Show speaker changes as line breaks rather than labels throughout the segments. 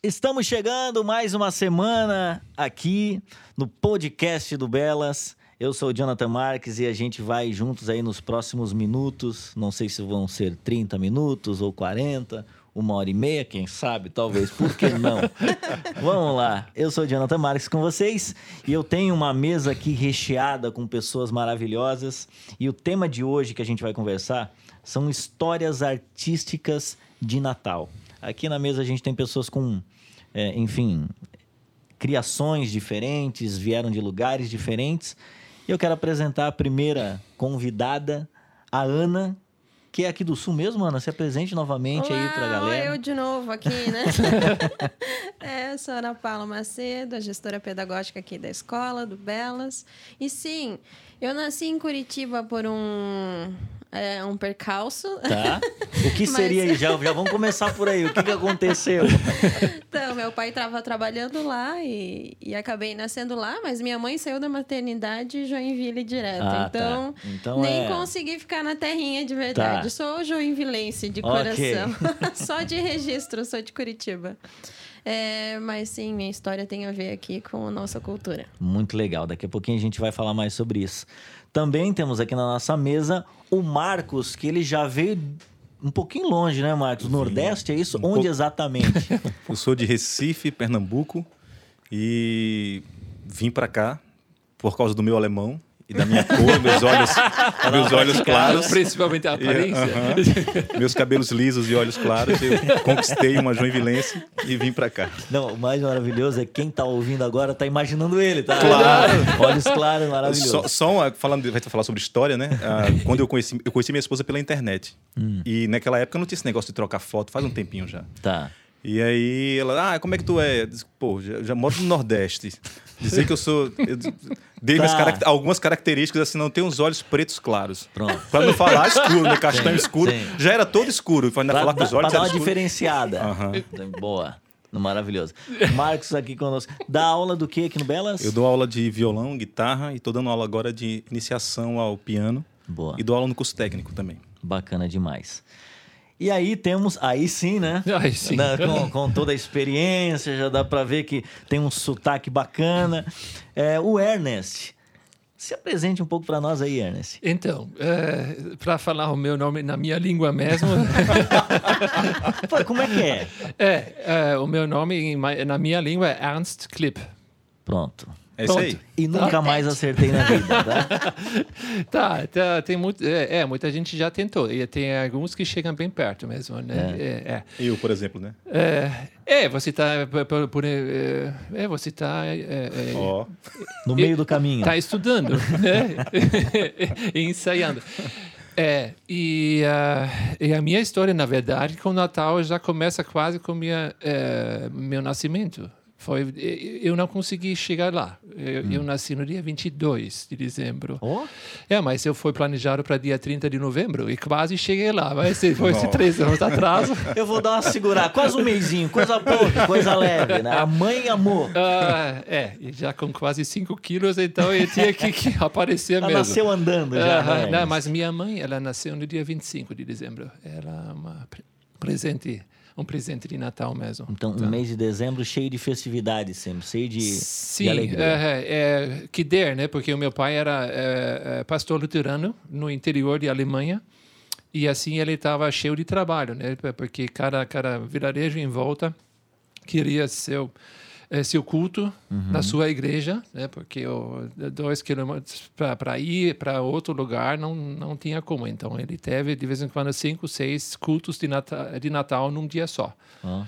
Estamos chegando mais uma semana aqui no podcast do Belas. Eu sou o Jonathan Marques e a gente vai juntos aí nos próximos minutos. Não sei se vão ser 30 minutos ou 40, uma hora e meia, quem sabe, talvez, por que não? Vamos lá, eu sou o Jonathan Marques com vocês e eu tenho uma mesa aqui recheada com pessoas maravilhosas. E o tema de hoje que a gente vai conversar são histórias artísticas de Natal. Aqui na mesa a gente tem pessoas com, é, enfim, criações diferentes, vieram de lugares diferentes. E eu quero apresentar a primeira convidada, a Ana, que é aqui do Sul mesmo, Ana. Se apresente novamente
Olá,
aí pra galera.
eu de novo aqui, né? é, sou a Ana Paula Macedo, a gestora pedagógica aqui da escola, do Belas. E sim, eu nasci em Curitiba por um, é, um percalço.
Tá. O que
Mas-
seria aí? Já, já vamos começar por aí. O que, que aconteceu?
Então, meu pai estava trabalhando lá e, e acabei nascendo lá, mas minha mãe saiu da maternidade em Joinville direto.
Ah, tá.
então,
Então
nem
é-
consegui ficar na terrinha de verdade.
Tá.
Sou joinvilense de coração. Só de registro, sou de Curitiba. É, mas sim, minha história tem a ver aqui com a nossa cultura.
Muito legal. Daqui a pouquinho a gente vai falar mais sobre isso. Também temos aqui na nossa mesa o Marcos, que ele já veio um pouquinho longe, né, Marcos? Nordeste, é isso?
Um
Onde
pouco.
exatamente?
Eu sou de Recife, Pernambuco, e vim para cá por causa do meu alemão e da minha cor, meus olhos, meus olhos claros,
Principalmente a aparência.
aham, meus cabelos lisos e olhos claros. Eu conquistei uma joinvilense e vim para cá.
Não, o mais maravilhoso é quem tá ouvindo agora tá imaginando ele, tá?
Claro.
Olhos claros, maravilhoso.
Só, só uma, falando, vai falar sobre história, né? Ah, quando eu conheci, eu conheci minha esposa pela internet. E naquela época não tinha esse negócio de trocar foto, faz um tempinho já.
Tá.
E aí ela, ah, como é que tu é? Disse, Pô, já, já moro no Nordeste. Dizer que eu sou. Eu dei
Tá.
carac- algumas características assim, não tenho os olhos pretos claros.
Pronto.
Pra não falar escuro, né? Castanho
Sim,
escuro.
sim.
Já era todo escuro. Pra ainda
Pra,
falar que os
pra
olhos
dar
eram
uma
escuros.
diferenciada.
Aham.
Boa. Maravilhoso. Marcos aqui conosco. Dá aula do que aqui no Belas?
Eu dou aula de violão, guitarra e tô dando aula agora de iniciação ao piano.
Boa.
E dou aula no curso técnico também.
Bacana demais. E aí temos, aí sim, né?
Aí sim.
Com, com toda a experiência, já dá pra ver que tem um sotaque bacana. É, o Ernest. Se apresente um pouco pra nós aí, Ernest.
Então, para falar o meu nome na minha língua mesmo,
como é que é?
é, é, o meu nome na minha língua é Ernst Klipp.
Pronto.
É isso aí.
E nunca mais acertei na vida, tá?
Tá, tá, tem muito, é, é, muita gente já tentou e tem alguns que chegam bem perto mesmo, né? É, é.
Eu, por exemplo, né?
É, é, você tá por, por- é, é, você tá é, é,
Ó.
No meio do caminho.
Tá estudando, né? e ensaiando. É, e, ah, e a minha história, na verdade, com o Natal já começa quase com minha, meu nascimento. Foi, eu não consegui chegar lá. Eu, eu nasci no dia 22 de dezembro.
Ó.
É, mas eu fui planejado para dia 30 de novembro e quase cheguei lá. Mas foi três anos atrás.
Eu vou dar uma segurada, quase um mêsinho, coisa pouca, coisa leve, né? A mãe amou.
Ah, é, já com quase 5 quilos, então eu tinha que, que aparecer
Ela
mesmo.
nasceu andando já, né,
não, mas minha mãe, ela nasceu no dia 25 de dezembro. Era uma pre- presente, um presente de Natal mesmo.
Então, um mês de dezembro cheio de festividades sempre, cheio de, de
Sim,
alegria.
é, é, que der, né? Porque o meu pai era é, é, pastor luterano no interior de Alemanha e assim ele estava cheio de trabalho, né? Porque cada cada vilarejo em volta queria seu eh, seu culto na sua igreja, né? Porque o, dois quilômetros para ir para outro lugar não não tinha como. Então ele teve de vez em quando cinco, seis cultos de Natal, de Natal num dia só,
Ó.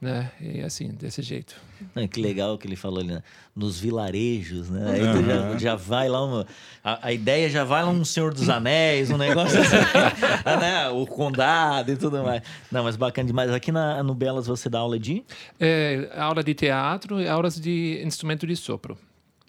né? E assim desse jeito.
Ah, Que legal que ele falou ali, né? nos vilarejos, né? Aí tu já, já vai lá, uma, a, a ideia já vai lá um Senhor dos Anéis, um negócio assim, né? O condado e tudo mais. Não, mas bacana demais. Aqui na, no Belas você dá aula de?
É, aula de teatro e aulas de instrumento de sopro.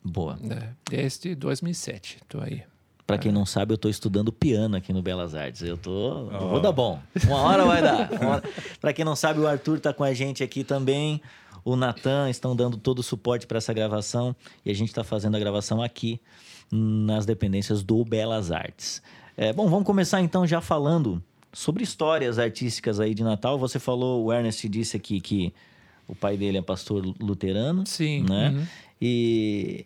Boa.
Né? Desde 2007, estou aí.
Pra quem não sabe, eu tô estudando piano aqui no Belas Artes. Eu tô. eu Vou dar bom. Uma hora vai dar. Hora... Pra quem não sabe, o Arthur tá com a gente aqui também. O Natan estão dando todo o suporte para essa gravação. E a gente está fazendo a gravação aqui nas dependências do Belas Artes. É, bom, vamos começar então já falando sobre histórias artísticas aí de Natal. Você falou, o Ernest disse aqui que O pai dele é pastor luterano.
Sim.
Né?
uhum.
E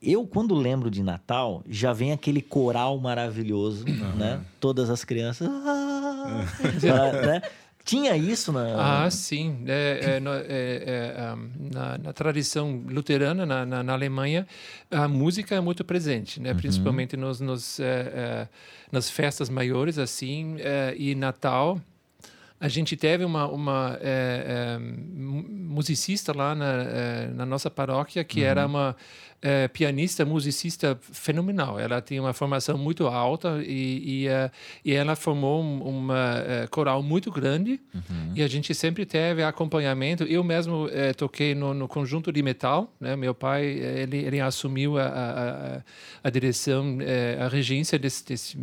eu, quando lembro de Natal, já vem aquele coral maravilhoso, né? Todas as crianças. "Ah", né? Tinha isso na.
Ah, sim. É, é, é, é, na, na tradição luterana, na, na, na Alemanha, a música é muito presente, né? principalmente nos, nos, é, nas festas maiores, assim, e Natal. A gente teve uma, uma é, é, mu- musicista lá na, é, na nossa paróquia que era uma é, pianista, musicista fenomenal. Ela tinha uma formação muito alta e, e, é, e ela formou um, é, coral muito grande e a gente sempre teve acompanhamento. Eu mesmo toquei no, no conjunto de metal. Né? Meu pai ele, ele assumiu a, a, a, direção, a regência desse, desse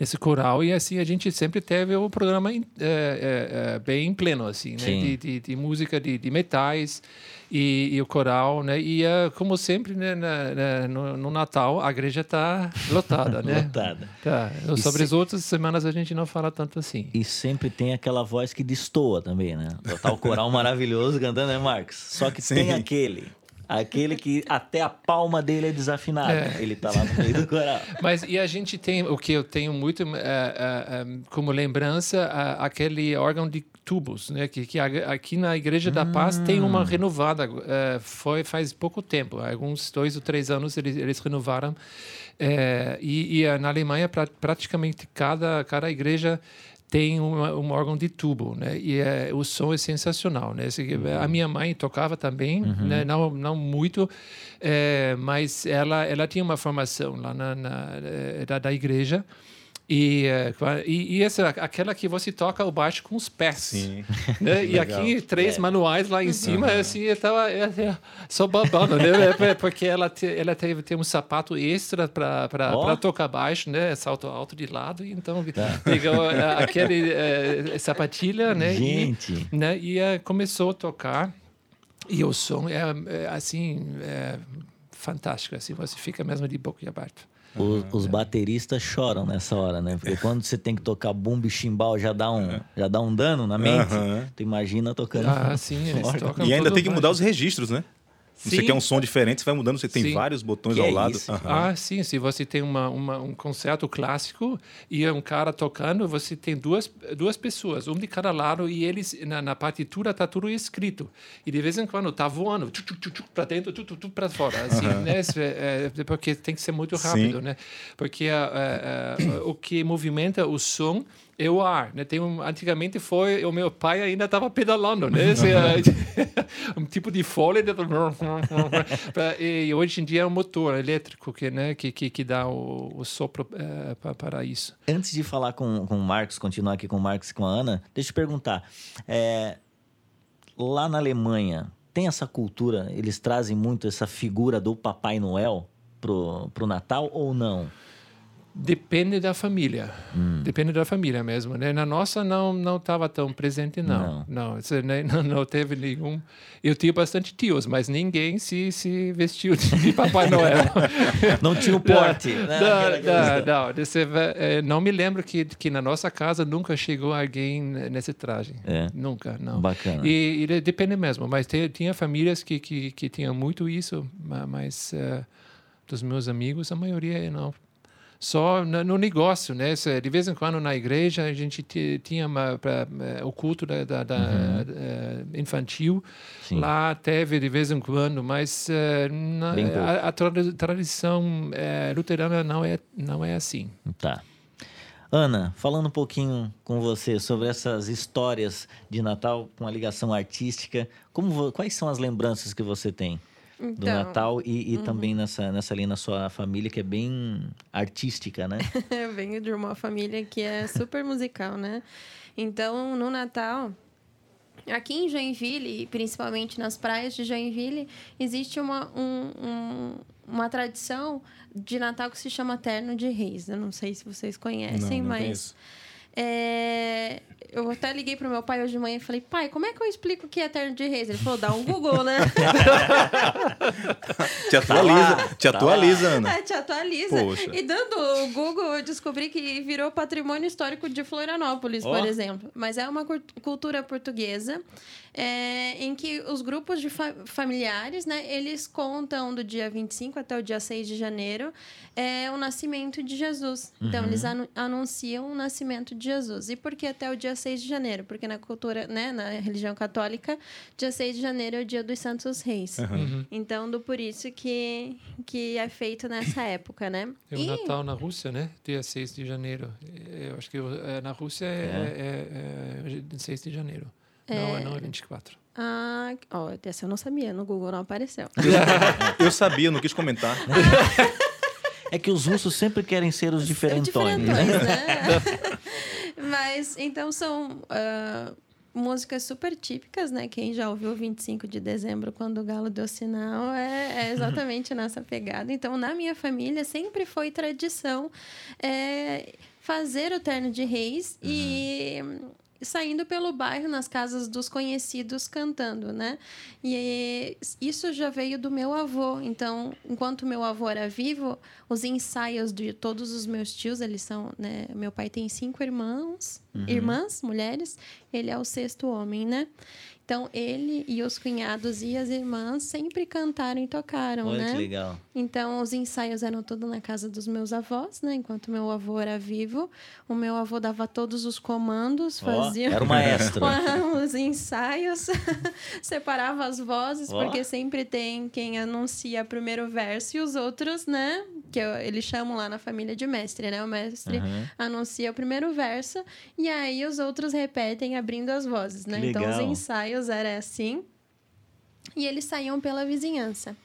nesse coral e assim a gente sempre teve o programa em- é, é, é, bem pleno assim né de, de, de música de, de metais e, e o coral né e é, como sempre né, na- na- no, no Natal a igreja está lotada né
Lotada.
tá. Sobre
se-
as outras semanas a gente não fala tanto assim
E sempre tem aquela voz que destoa também, né? O coral maravilhoso cantando, né, Marcos? Só que tem
Sim.
aquele. Aquele que até a palma dele é desafinada.
É.
Ele tá lá no meio do coral.
Mas e a gente tem o que eu tenho muito eh, eh, eh, como lembrança aquele órgão de tubos, né? Que, que aqui na Igreja da Paz tem uma renovada. foi faz pouco tempo, alguns dois ou três anos eles, eles renovaram. E, e na Alemanha pra, praticamente cada cada igreja tem uma, um órgão de tubo, né? E é, o som é sensacional, né? Esse- a minha mãe tocava também, né? Não não muito, é, mas ela ela tinha uma formação lá na, na eh, da, da igreja e, qua- e, e essa aquela que você toca o baixo com os pés,
Sim.
né? E aqui três
É.
manuais lá em cima, assim, eu tava eu, eu, só babando, né? É, Porque ela te, ela teve tem um sapato extra para tocar baixo, né? Salto alto de lado, e então
Tá.
pegou aquele eh, sapatilha, né?
Gente.
E, né? E eh, começou a tocar e o som é, é, assim é, fantástico, assim você fica mesmo de boca aberta.
Os, os bateristas choram nessa hora, né? Porque quando você tem que tocar bumbo e chimbal, já dá um, já dá um dano na mente.
Aham.
Tu imagina tocando.
Ah, sim, eles tocam
E ainda tem que mudar
baixo.
os registros, né? Você
Sim.
quer um som diferente, você vai mudando, você tem
Sim.
vários botões
Que
ao
é
lado. Aham.
Ah, sim. Se você tem uma, uma- um concerto clássico e é um cara tocando, você tem duas, duas pessoas, um de cada lado, e eles, na, na partitura, tá tudo escrito. E de vez em quando tá voando, para dentro, para fora. Assim, né? Isso é- é porque tem que ser muito rápido,
Sim.
né? Porque ah, ah, ah, o que movimenta o som é o ar, né? Tem um, antigamente foi o meu pai ainda estava pedalando, né? Esse, ah, um tipo de folha e hoje em dia é um motor elétrico que né que que, que dá o, o sopro eh, pa- para isso.
Antes de falar com, com o Marcos, continuar aqui com o Marcos e com a Ana, deixa eu te perguntar. é, lá na Alemanha, tem essa cultura? Eles trazem muito essa figura do Papai Noel pro, pro Natal ou não?
Depende da família.
Hum.
Depende da família mesmo, né? Na nossa não não estava tão presente não. Não, isso, né, não, não teve nenhum. Eu tinha bastante tios, mas ninguém se, se vestiu de Papai Noel.
Não tinha o porte, né?
Não, não, não, Você eh, não me lembro que, que na nossa casa nunca chegou alguém nesse traje.
É.
Nunca, não.
Bacana.
E, e de- depende mesmo, mas te- tinha famílias que, que, que tinham muito isso, ma- mas eh, dos meus amigos, a maioria não. Só no negócio, né? Se- De vez em quando na igreja a gente ti- tinha uma, pra, eh, o culto da, da- da, eh, infantil.
Uhum. Sim.
Lá teve de vez em quando, mas na- a, a tradi- tradição eh, luterana não é, não é assim.
Tá. Ana, falando um pouquinho com você sobre essas histórias de Natal com a ligação artística, como quais são as lembranças que você tem do
Então,
Natal e, e também nessa, nessa linha na sua família que é bem artística, né?
Eu venho de uma família que é super musical, né? Então, no Natal, aqui em Joinville, e principalmente nas praias de Joinville, existe uma, um- um- uma tradição de Natal que se chama Terno de Reis. Eu não sei se vocês conhecem,
Não, não
mas.
conheço.
É, eu até liguei pro meu pai hoje de manhã e falei, pai, como é que eu explico o que é terno de reis? Ele falou, dá um Google, né?
Te atualiza,
lá,
te
tá
atualiza, Ana.
É, te atualiza.
Poxa.
E dando o Google, eu descobri que virou patrimônio histórico de Florianópolis,
Ó.
por exemplo. Mas é uma cultura portuguesa. É, em que os grupos de fa familiares, né, eles contam do dia 25 até o dia 6 de janeiro é, o nascimento de Jesus. Uhum. Então, eles anu anunciam o nascimento de Jesus. E por que até o dia 6 de janeiro? Porque na cultura, né, na religião católica, dia 6 de janeiro é o dia dos Santos Reis.
Uhum.
Então, do por isso que, que é feito nessa época, né?
É o
E-
Natal na Rússia, né? Dia 6 de janeiro. Eu acho que é, na Rússia é, é, é 6 de janeiro. Não, é- não é 24.
Ah, ó, essa eu não sabia, no Google não apareceu.
Eu sabia, não quis comentar.
É que os russos sempre querem ser os diferentões.
Diferentões,
né?
né? Mas, então, são ah, músicas super típicas, né? Quem já ouviu 25 de dezembro, quando o galo deu sinal, é, é exatamente nessa pegada. Então, na minha família, sempre foi tradição é, fazer o terno de reis e saindo pelo bairro nas casas dos conhecidos cantando, né? E isso já veio do meu avô. Então, enquanto meu avô era vivo, os ensaios de todos os meus tios, eles são, né? Meu pai tem cinco irmãos, irmãs, mulheres. Ele é o sexto homem, né? Então, ele e os cunhados e as irmãs sempre cantaram e tocaram,
Olha
né?
que legal.
Então, os ensaios eram tudo na casa dos meus avós, né? Enquanto meu avô era vivo. O meu avô dava todos os comandos, fazia
era o maestro.
os ensaios, separava as vozes,
Ó.
porque sempre tem quem anuncia primeiro verso e os outros, né? Que eu- eles chamam lá na família de mestre, né? O mestre
Aham.
anuncia o primeiro verso e aí os outros repetem abrindo as vozes, né?
Que
Então, os
legal.
Ensaios era assim. E eles saíam pela vizinhança.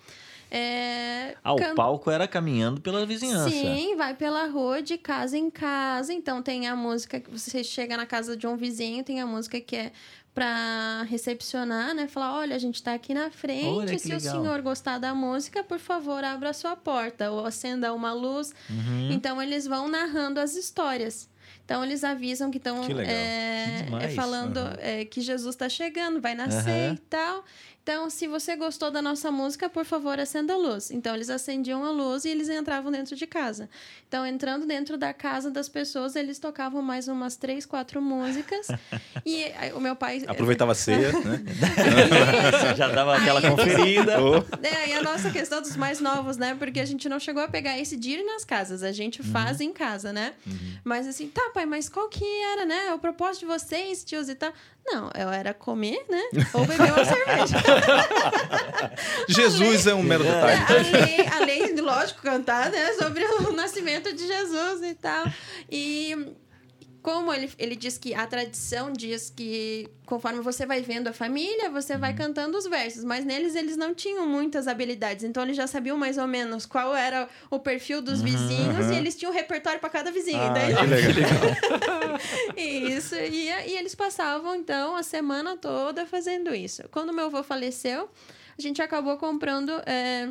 É,
Ah, o
can-
palco era caminhando pela vizinhança.
Sim, vai pela rua de casa em casa. Então tem a música que você chega na casa de um vizinho, tem a música que é para recepcionar, né? Falar, olha, a gente tá aqui na frente. Se o
legal.
senhor gostar da música, por favor, abra a sua porta ou acenda uma luz.
Uhum.
Então eles vão narrando as histórias. Então eles avisam que estão é, é, falando é, que Jesus está chegando, vai nascer
Aham.
e tal. Então, se você gostou da nossa música, por favor, acenda a luz. Então, eles acendiam a luz e eles entravam dentro de casa. Então, entrando dentro da casa das pessoas, eles tocavam mais umas três, quatro músicas. e aí, o meu pai.
Aproveitava a ceia, né?
Já dava aquela
Aí-
conferida.
É, e a nossa questão dos mais novos, né? Porque a gente não chegou a pegar esse de ir nas casas, a gente faz em casa, né? Mas assim, tá, pai, mas qual que era, né? O propósito de vocês, tios e tal? Não, eu era comer, né? Ou beber uma cerveja.
Jesus é um mero detalhe.
além, além de, lógico, cantar, né? Sobre o nascimento de Jesus e tal. E como ele, ele diz que a tradição diz que conforme você vai vendo a família, você vai cantando os versos. Mas neles eles não tinham muitas habilidades. Então eles já sabiam mais ou menos qual era o perfil dos vizinhos e eles tinham um repertório para cada vizinho.
Ah, que legal.
Isso, e, e eles passavam, então, a semana toda fazendo isso. Quando meu avô faleceu, a gente acabou comprando. é,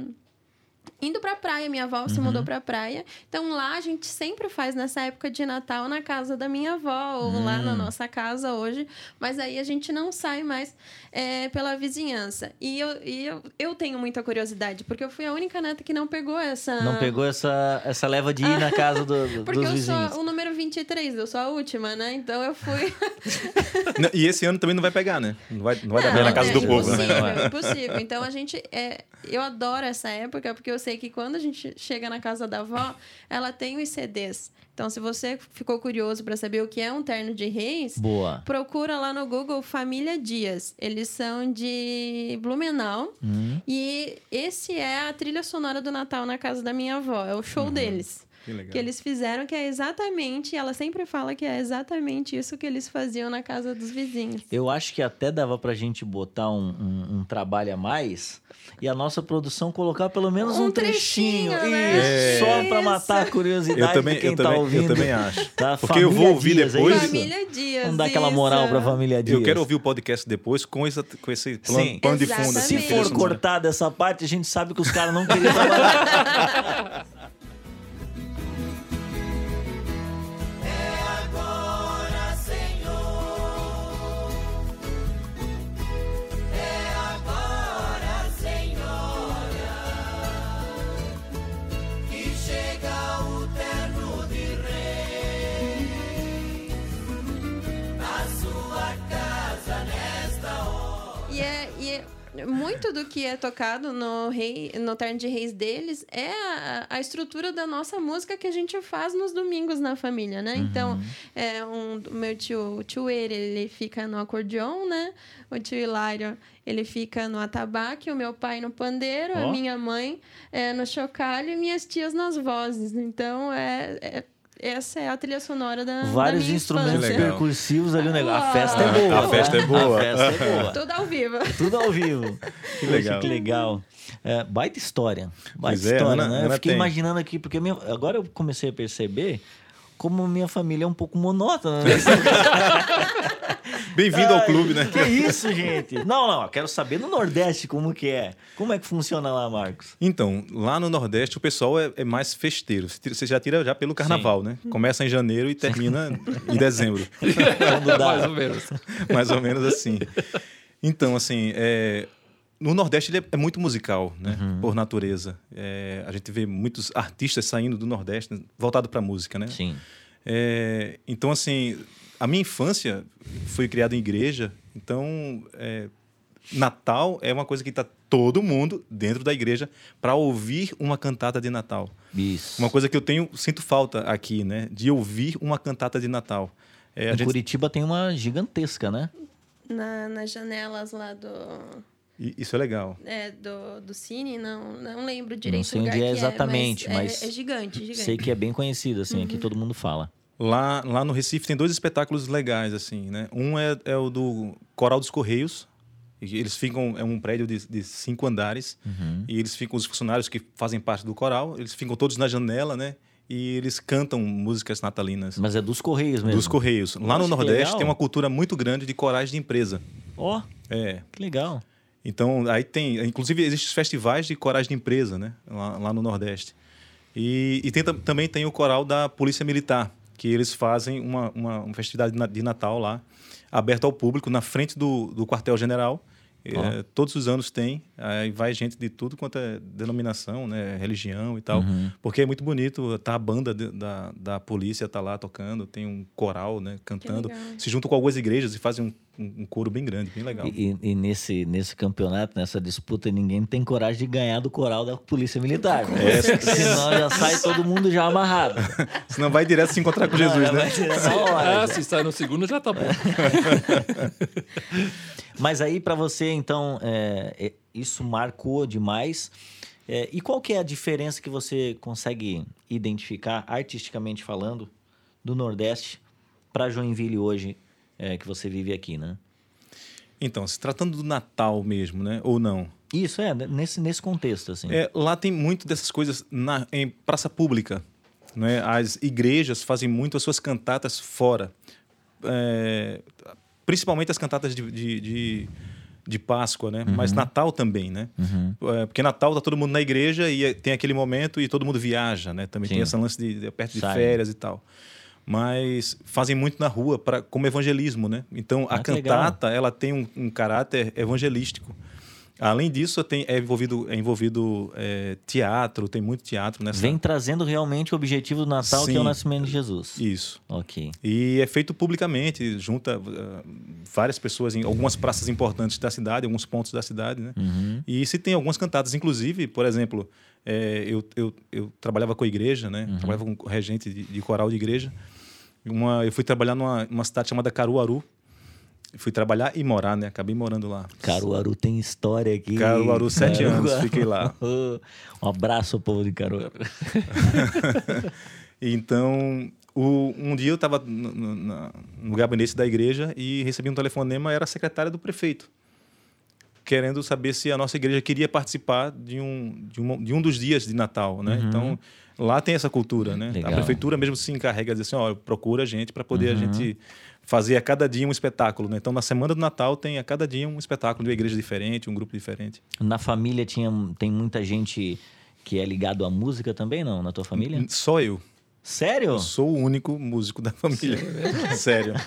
Indo pra praia, minha avó se mudou pra praia. Então lá a gente sempre faz nessa época de Natal na casa da minha avó, ou lá na nossa casa hoje. Mas aí a gente não sai mais é, pela vizinhança. E, eu, e eu, eu tenho muita curiosidade, porque eu fui a única neta que não pegou essa.
Não pegou essa, essa leva de ir na casa do- do-
Porque
dos
eu
vizinhos.
sou o número 23, eu sou a última, né? Então eu fui.
Não, E esse ano também não vai pegar, né? Não vai, não vai dar
Não,
bem na casa
é
do povo, né?
Impossível, impossível. Então a gente. É, eu adoro essa época, porque eu sei que quando a gente chega na casa da avó, ela tem os CDs. Então, se você ficou curioso para saber o que é um terno de reis,
Boa.
procura lá no Google Família Dias. Eles são de Blumenau.
Hum.
E esse é a trilha sonora do Natal na casa da minha avó. É o show deles.
Que.
Que eles fizeram, que é exatamente. Ela sempre fala que é exatamente isso que eles faziam na casa dos vizinhos.
Eu acho que até dava pra gente botar um, um- um trabalho a mais e a nossa produção colocar pelo menos um,
Um
trechinho.
trechinho, né?
Isso, só
É.
pra matar a curiosidade
Eu também,
de quem
eu,
tá
também,
ouvindo.
eu também acho.
Tá?
Porque eu vou
Família
ouvir
Dias, é
depois.
isso?
Família Dias.
Vamos dar aquela moral pra família Dias.
Eu quero ouvir o podcast depois com esse, com esse plano,
Sim.
plano de fundo.
Se
Assim,
Exatamente.
for cortada essa parte, a gente sabe que os caras não queriam trabalhar.
muito do que é tocado no rei, no Terno de Reis deles é a, a, estrutura da nossa música que a gente faz nos domingos na família, né? Então, é um, o meu tio, o tio Eire, ele fica no acordeon, né? O tio Hilário, ele fica no atabaque, o meu pai no pandeiro,
Ó.
a minha mãe é, no chocalho e minhas tias nas vozes. Então, é, é- essa é a trilha sonora da, da
Vários
minha
instrumentos percursivos ali. o negócio. A festa é boa.
a festa é boa.
A festa é boa.
Tudo ao vivo.
Tudo ao vivo. Que
legal.
Que legal. É, baita história. Baita
Pois é,
história,
Ana-
né? eu
Ana
fiquei
tem.
imaginando aqui, porque minha- agora eu comecei a perceber como minha família é um pouco monótona. Né?
Bem-vindo ao clube, né?
Que isso, gente? Não, não, eu quero saber no Nordeste como que é. Como é que funciona lá, Marcos?
Então, lá no Nordeste o pessoal é, é mais festeiro. Você já tira já pelo carnaval, né? Começa em janeiro e termina em dezembro.
Quando dá.
Mais ou menos.
Mais ou menos assim. Então, assim, é, no Nordeste ele é, é muito musical, né?
Uhum.
Por natureza. É, a gente vê muitos artistas saindo do Nordeste voltado para música, né?
Sim.
É, então, assim, a minha infância foi criada em igreja, então é, Natal é uma coisa que está todo mundo dentro da igreja para ouvir uma cantata de Natal.
Isso.
Uma coisa que eu tenho sinto falta aqui, né, de ouvir uma cantata de Natal. É,
em
gente-
Curitiba tem uma gigantesca, né?
Na, nas janelas lá do,
e Isso é legal.
é, do, do Cine, não, não lembro direito
sei
o
onde
lugar
é
que
exatamente,
é,
mas
é, é gigante, gigante.
Sei que é bem conhecido, assim,
Uhum.
aqui todo mundo fala.
Lá, lá no Recife tem dois espetáculos legais, assim, né? Um é, é o do Coral dos Correios. e Eles ficam, é um prédio de, de cinco andares.
Uhum.
E eles ficam, os funcionários que fazem parte do coral, eles ficam todos na janela, né? E eles cantam músicas natalinas.
Mas é dos Correios mesmo.
Dos Correios. Lá no
Nossa,
Nordeste tem uma cultura muito grande de corais de empresa.
Ó,
É.
que legal.
Então, aí tem. Inclusive, existem os festivais de corais de empresa, né? Lá, lá no Nordeste. E, e tem tam- também tem o coral da Polícia Militar, que eles fazem uma, uma, uma festividade de na- de Natal lá, aberta ao público, na frente do, do quartel-general. É, todos os anos tem, aí vai gente de tudo quanto é denominação, né, religião e tal,
Uhum.
porque é muito bonito, tá a banda de- da, da polícia tá lá tocando, tem um coral, né, cantando, se juntam com algumas igrejas e fazem um, um, um coro bem grande, bem legal.
E, e- e nesse, nesse campeonato, nessa disputa, ninguém tem coragem de ganhar do coral da Polícia Militar. né?
É,
Senão já sai todo mundo já amarrado.
Senão vai direto se encontrar com Jesus,
Não,
né?
hora,
Ah,
já.
se sai no segundo já tá bom.
Mas aí, para você, então, é, é, isso marcou demais. É, e qual que é a diferença que você consegue identificar, artisticamente falando, do Nordeste para Joinville hoje, é, que você vive aqui, né?
Então, se tratando do Natal mesmo, né? Ou não.
Isso, é, nesse, nesse contexto, assim.
É, lá tem muito dessas coisas na, em praça pública. Né? As igrejas fazem muito as suas cantatas fora. É, principalmente as cantatas de, de, de, de Páscoa, né? Mas Natal também, né?
Uhum.
É, porque Natal tá todo mundo na igreja e tem aquele momento e todo mundo viaja, né? Também
Sim.
tem essa lance de, de perto de
Sai.
férias e tal. Mas fazem muito na rua para como evangelismo, né? Então a
Ah, legal.
cantata ela tem um, um caráter evangelístico. Além disso, tem, é envolvido, é envolvido é, teatro, tem muito teatro nessa.
Vem trazendo realmente o objetivo do Natal, que é o
Sim.
nascimento de Jesus.
Isso.
Ok.
E é feito publicamente, junta ah, várias pessoas em algumas praças importantes da cidade, alguns pontos da cidade, né?
Uhum.
E se tem algumas cantatas, inclusive, por exemplo, é, eu, eu, eu trabalhava com a igreja, né?
Uhum.
Trabalhava com regente de, de coral de igreja. Uma, eu fui trabalhar numa, numa cidade chamada Caruaru. Fui trabalhar e morar, né? Acabei morando lá.
Caruaru tem história aqui.
Caruaru, sete
Caruaru.
anos, fiquei lá.
Um abraço ao povo de Caruaru.
Então, o- um dia eu estava no, no- no gabinete da igreja e recebi um telefonema, era a secretária do prefeito, querendo saber se a nossa igreja queria participar de um, de um, de um dos dias de Natal, né? Então, lá tem essa cultura, né?
Legal.
A prefeitura mesmo se encarrega de dizer assim, ó, procura a gente para poder a gente fazer a cada dia um espetáculo, né? Então, na semana do Natal tem a cada dia um espetáculo de uma igreja diferente, um grupo diferente.
Na família tinha, tem muita gente que é ligado à música também, não? Na tua família?
Só eu.
Sério?
Eu sou o único músico da família. Sério.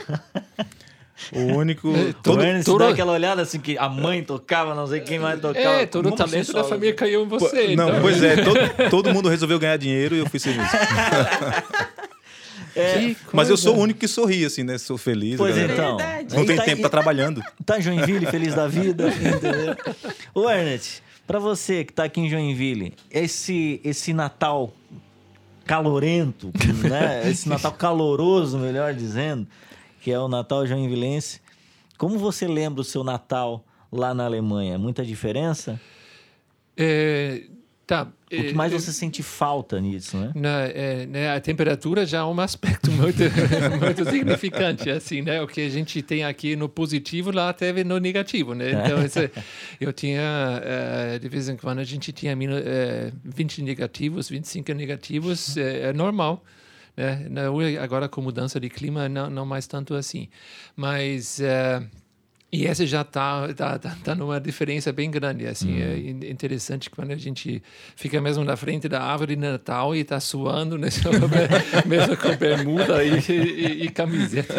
O único.
Todo,
Todo,
Ernest
todo-
dá aquela olhada assim que a mãe tocava, não sei quem mais tocava.
É, todo o talento da família caiu em você.
não,
então.
pois é, todo, todo mundo resolveu ganhar dinheiro e eu fui ser músico.
Que
Mas eu sou o único que sorri, assim, né? Sou feliz.
Pois
a galera
então.
Não tem
tá-
tempo pra trabalhando.
Tá em Joinville, feliz da vida, entendeu? Ô, Ernest, pra você que tá aqui em Joinville, esse, esse Natal calorento, né? Esse Natal caloroso, melhor dizendo, que é o Natal joinvilense, como você lembra o seu Natal lá na Alemanha? Muita diferença?
É, tá.
O que mais você sente falta nisso, né?
Na, é, né, a temperatura já é um aspecto muito, muito significante, assim, né? O que a gente tem aqui no positivo, lá teve no negativo, né? Então, esse- eu tinha, eh, de vez em quando, a gente tinha minu- eh, 20 negativos, 25 negativos, é, é normal. Né? Agora, com mudança de clima, não, não mais tanto assim. Mas... e esse já está tá, tá, tá numa diferença bem grande. Assim, É in- interessante quando a gente fica mesmo na frente da árvore de Natal e está suando, né? mesmo com bermuda e, e, e camiseta,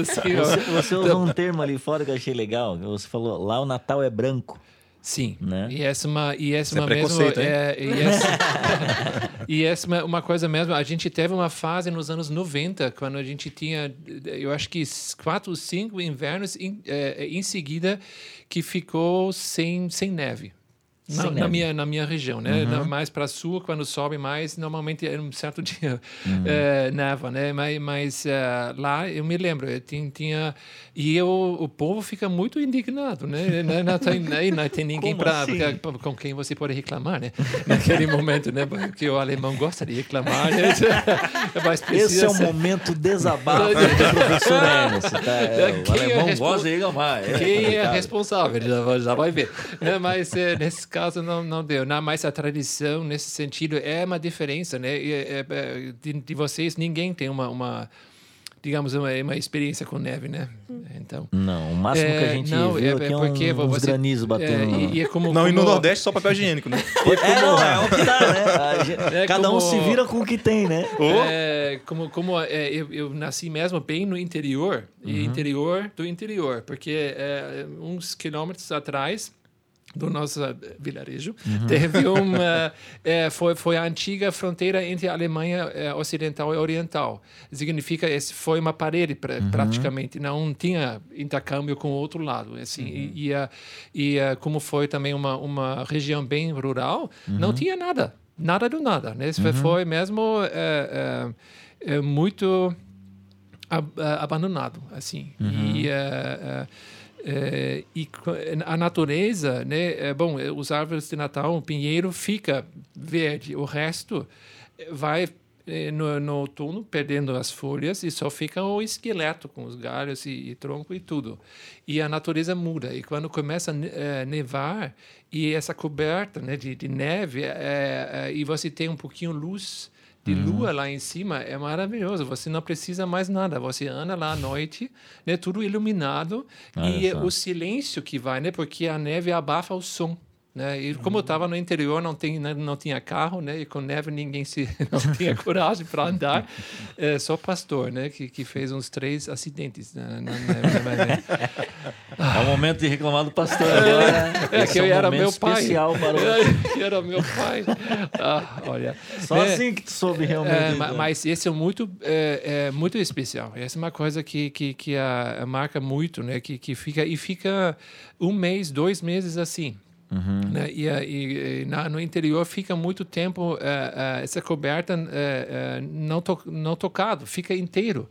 assim.
Você, você usou um termo ali fora que eu achei legal. Você falou, lá o Natal é branco.
Sim,
Né?
e essa é uma, e essa
Isso é
uma mesmo,
preconceito, hein?
é, e essa, e essa é uma- uma coisa mesmo, a gente teve uma fase nos anos 90, quando a gente tinha, eu acho que quatro, cinco invernos em, em seguida que ficou sem, sem neve. Na,
Sem
na.
Uhum.
minha, na minha região, né? Na- mais para sul, quando sobe mais, normalmente é um certo dia
Uhum.
neva, né? Mas, mas eh, lá eu me lembro, eu tinha, tinha e eu, o povo fica muito indignado, né? Não, não tem, né? não tem ninguém para
assim?
com quem você pode reclamar, né? Naquele momento, né? Porque o alemão gosta de reclamar, né? Mas
Esse
precisa
é o momento desabafo do professor Ernest. Tá? É, o
é
alemão
respo-
gosta de reclamar. É
Quem é responsável? Já, já vai ver. Né, Mas eh, nesse caso não, não deu. Não, mas a tradição, nesse sentido, é uma diferença. Né? E, eh, eh, de, de vocês, ninguém tem uma, uma digamos, uma, uma experiência com neve, né? Então.
Não, o máximo que a
É,
gente
não,
viu
é-
aqui é,
é
um,
porque
uns
você-
granizos batendo.
É,
no-
e, e é como,
Não, e no
como-
Nordeste só papel higiênico, né?
É, não, é o que dá, né? Gente-
É
Cada um
como-
se vira com o que tem, né?
É, como como é, eu, eu nasci mesmo bem no interior, e interior do interior, porque é, uns quilômetros atrás do nosso eh, vilarejo. Teve uma é, foi foi a antiga fronteira entre a Alemanha eh, ocidental e oriental. Significa esse foi uma parede pra, praticamente não tinha intercâmbio com o outro lado assim e, e, a- e a- como foi também uma uma região bem rural não tinha nada nada do nada né? Isso foi mesmo é, é, é muito ab- abandonado assim e eh, e a natureza né é bom eh, os árvores de Natal o pinheiro fica verde o resto eh, vai eh, no, no outono perdendo as folhas e só fica o esqueleto com os galhos e, e tronco e tudo. E a natureza muda e quando começa a ne- nevar e essa coberta né, de, de neve eh, eh, e você tem um pouquinho luz de lua lá em cima é maravilhoso. Você não precisa mais nada. Você anda lá à noite, né, tudo iluminado e o silêncio que vai, né, porque a neve abafa o som. Né? E como eu estava no interior, não, tem, não, não tinha carro, né? E com neve ninguém se, não tinha coragem para andar. É, só pastor, né? Que, que fez uns três acidentes na, na neve. Mas,
É o momento de reclamar do pastor agora.
é
Esse
que eu
um
era meu pai.
especial para o...
É, que era meu pai. Ah, olha.
Só
né?
assim que tu soube realmente.
É, ma- mas esse é muito, é, é muito especial. Essa é uma coisa que, que, que a, a marca muito, né? Que, que fica e fica um mês, dois meses assim. Né? E, a- e, e na, no interior fica muito tempo é, essa coberta não, to, não tocado, fica inteiro.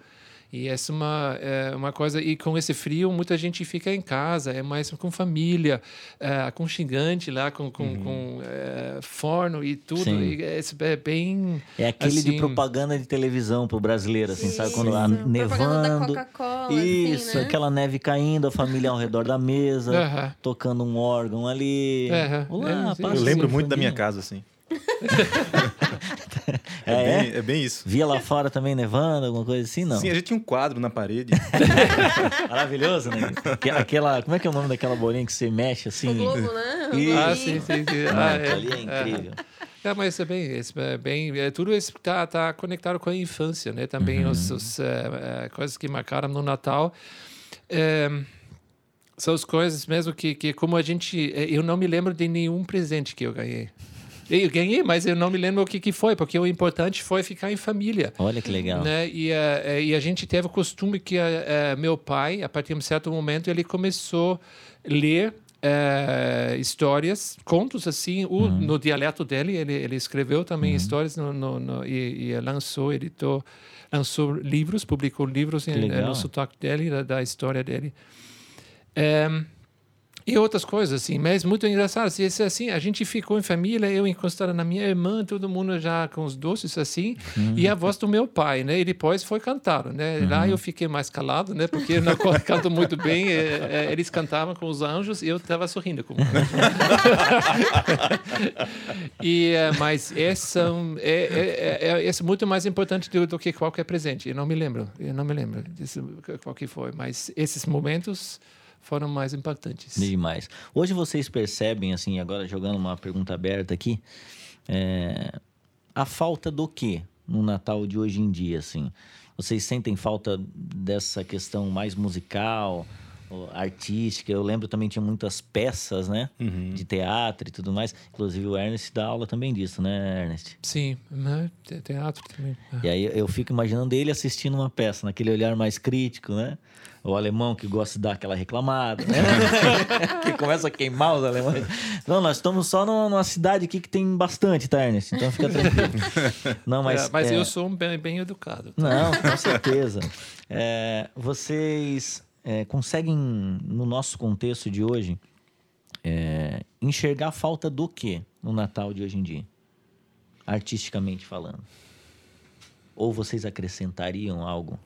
E essa é uma, é uma coisa. E com esse frio, muita gente fica em casa, é mais com família, é, aconchegante lá, com, com, com é, forno e tudo.
Sim.
E é, é bem.
É aquele de
assim,
propaganda de televisão pro brasileiro, assim, sabe? Quando lá
Isso, propaganda da
nevando.
Coca-Cola,
Isso,
assim, né?
aquela neve caindo, a família ao redor da mesa,
Aham.
tocando um órgão ali.
Aham.
Olá,
É,
Eu lembro muito da minha casa, assim.
É,
É, bem, é bem isso.
Via lá fora também nevando, alguma coisa assim? Não.
Sim, a gente tinha um quadro na parede.
Maravilhoso, né? Que- Aquela, como é que é o nome daquela bolinha que você mexe assim?
O Globo, né?
Ih.
Ah, sim, sim, sim. Ah,
ali é incrível.
É, mas é bem, isso é bem, é, tudo isso está tá conectado com a infância, né? Também
Uhum.
os, os, é, é, coisas que marcaram no Natal. É, são as coisas mesmo que, que como a gente, é, eu não me lembro de nenhum presente que eu ganhei. Eu ganhei, mas eu não me lembro o que, que foi, porque o importante foi ficar em família.
Olha que legal.
Né? E, uh, e a gente teve o costume que uh, meu pai, a partir de um certo momento, ele começou a ler uh, histórias, contos assim, o, uhum. no dialeto dele. Ele, ele escreveu também uhum. histórias no, no, no, e, e, lançou, editou, lançou livros, publicou livros em, no sotaque dele, da, da história dele. Um, e outras coisas, assim, mas muito engraçado. Assim, assim, a gente ficou em família, eu encostada na minha irmã, todo mundo já com os doces, assim, uhum. e a voz do meu pai, né? E depois foi cantado, né? Uhum. Lá eu fiquei mais calado, né? Porque eu não canto muito bem. É, é, eles cantavam com os anjos e eu estava sorrindo com e é, Mas essa é, é, é, é, muito mais importante do, do, que qualquer presente. Eu não me lembro, eu não me lembro disso, qual que foi. Mas esses momentos foram mais impactantes.
Demais. Hoje vocês percebem, assim, agora jogando uma pergunta aberta aqui, é, a falta do que no Natal de hoje em dia, assim? Vocês sentem falta dessa questão mais musical, artística? Eu lembro também tinha muitas peças, né? Uhum. De teatro e tudo mais. Inclusive o Ernest dá aula também disso, né, Ernest?
Sim, né? teatro também.
E aí eu fico imaginando ele assistindo uma peça, naquele olhar mais crítico, né? O alemão que gosta de dar aquela reclamada, né? que começa a queimar os alemães. Não, nós estamos só numa cidade aqui que tem bastante, tá, Ernest? Então fica tranquilo.
Não, mas, é, mas é... eu sou um bem, bem educado.
Tá? Não, com certeza. É, vocês é, conseguem, no nosso contexto de hoje, é, enxergar a falta do que no Natal de hoje em dia? Artisticamente falando. Ou vocês acrescentariam algo?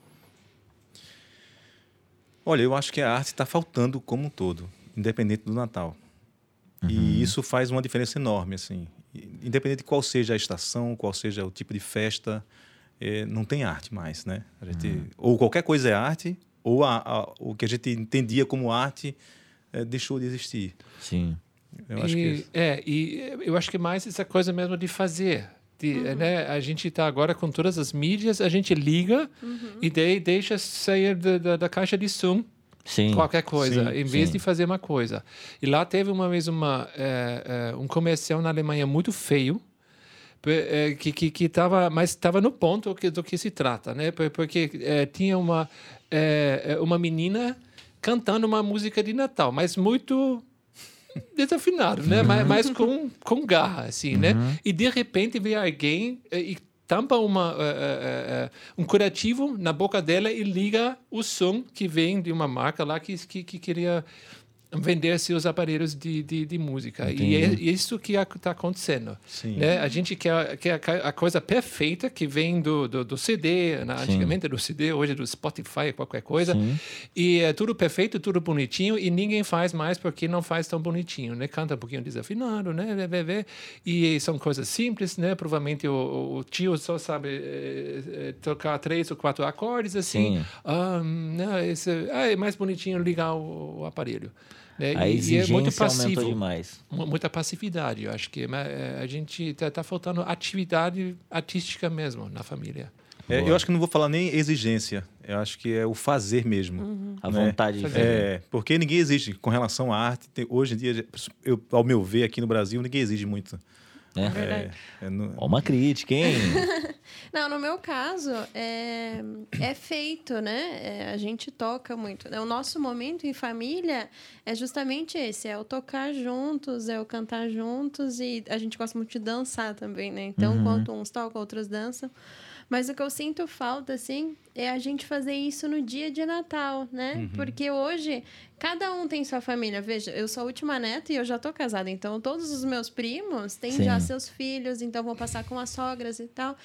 Olha, eu acho que a arte está faltando como um todo, independente do Natal. Uhum. E isso faz uma diferença enorme, assim. Independente de qual seja a estação, qual seja o tipo de festa, é, não tem arte mais, né? A gente, uhum. Ou qualquer coisa é arte, ou a, a, o que a gente entendia como arte é, deixou de existir.
Sim.
Eu acho e, que... É, e eu acho que mais essa coisa mesmo de fazer uhum. né, a gente está agora com todas as mídias, a gente liga uhum. e daí deixa sair da, da, da caixa de som Sim. qualquer coisa, sim, em vez sim. de fazer uma coisa. E lá teve uma vez uma, é, é, um comercial na Alemanha muito feio, é, que que que estava mas estava no ponto que, do que se trata né porque é, tinha uma é, uma menina cantando uma música de Natal mas muito desafinado, né? Uhum. Mas, mas com, com garra, assim, né? uhum. né? E de repente vem alguém eh, e tampa uma, uh, uh, uh, um curativo na boca dela e liga o som que vem de uma marca lá que, que, que queria vender seus aparelhos de, de, de música. Entendi. E é isso que está acontecendo. Né? A gente quer, quer a coisa perfeita que vem do, do, do CD, né? antigamente do CD, hoje do Spotify, qualquer coisa. Sim. E é tudo perfeito, tudo bonitinho, e ninguém faz mais porque não faz tão bonitinho. Né? Canta um pouquinho desafinado, né? E são coisas simples, né? Provavelmente o, o tio só sabe é, é, tocar três ou quatro acordes assim. Ah, não, esse, ah, é mais bonitinho ligar o, o aparelho.
Né? A exigência e é muito passivo, aumentou demais.
Muita passividade. Eu acho que é, a gente está tá faltando atividade artística mesmo na família.
É, eu acho que não vou falar nem exigência. Eu acho que é o fazer mesmo.
Uhum. A né? vontade de
fazer. É, porque ninguém exige com relação à arte. Tem, hoje em dia, eu, ao meu ver aqui no Brasil, ninguém exige muito.
É, é, é no... uma crítica, hein?
Não, no meu caso, é, é feito, né? É, a gente toca muito. O nosso momento em família é justamente esse: é o tocar juntos, é o cantar juntos e a gente gosta muito de dançar também, né? Então, uhum. enquanto uns tocam, outros dançam. Mas o que eu sinto falta, assim, é a gente fazer isso no dia de Natal, né? Uhum. Porque hoje, cada um tem sua família. Veja, eu sou a última neta e eu já tô casada. Então, todos os meus primos têm Sim. já seus filhos. Então, vou passar com as sogras e tal.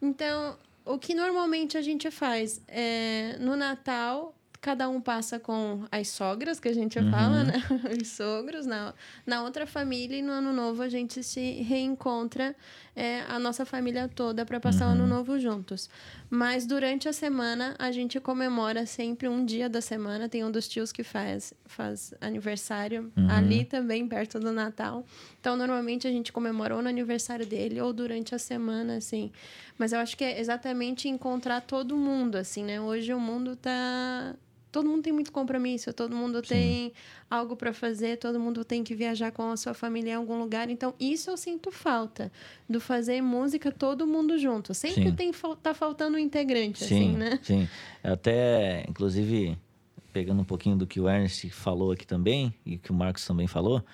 Então, o que normalmente a gente faz é no Natal cada um passa com as sogras, que a gente uhum. fala, né? Os sogros. Na, na outra família e no ano novo a gente se reencontra, é, a nossa família toda, para passar uhum. o ano uhum. novo juntos. Mas durante a semana a gente comemora sempre um dia da semana. Tem um dos tios que faz, faz aniversário uhum. ali também, perto do Natal. Então, normalmente a gente comemora ou no aniversário dele ou durante a semana, assim. Mas eu acho que é exatamente encontrar todo mundo, assim, né? Hoje o mundo tá todo mundo tem muito compromisso, todo mundo
Sim.
tem algo para fazer, todo mundo tem que viajar com a sua família em algum lugar. Então, isso eu sinto falta do fazer música todo mundo junto. Sempre
Sim.
tem tá faltando um integrante,
Sim,
assim, né?
sim. Até, inclusive, pegando um pouquinho do que o Ernst falou aqui também, e que o Marcos também falou,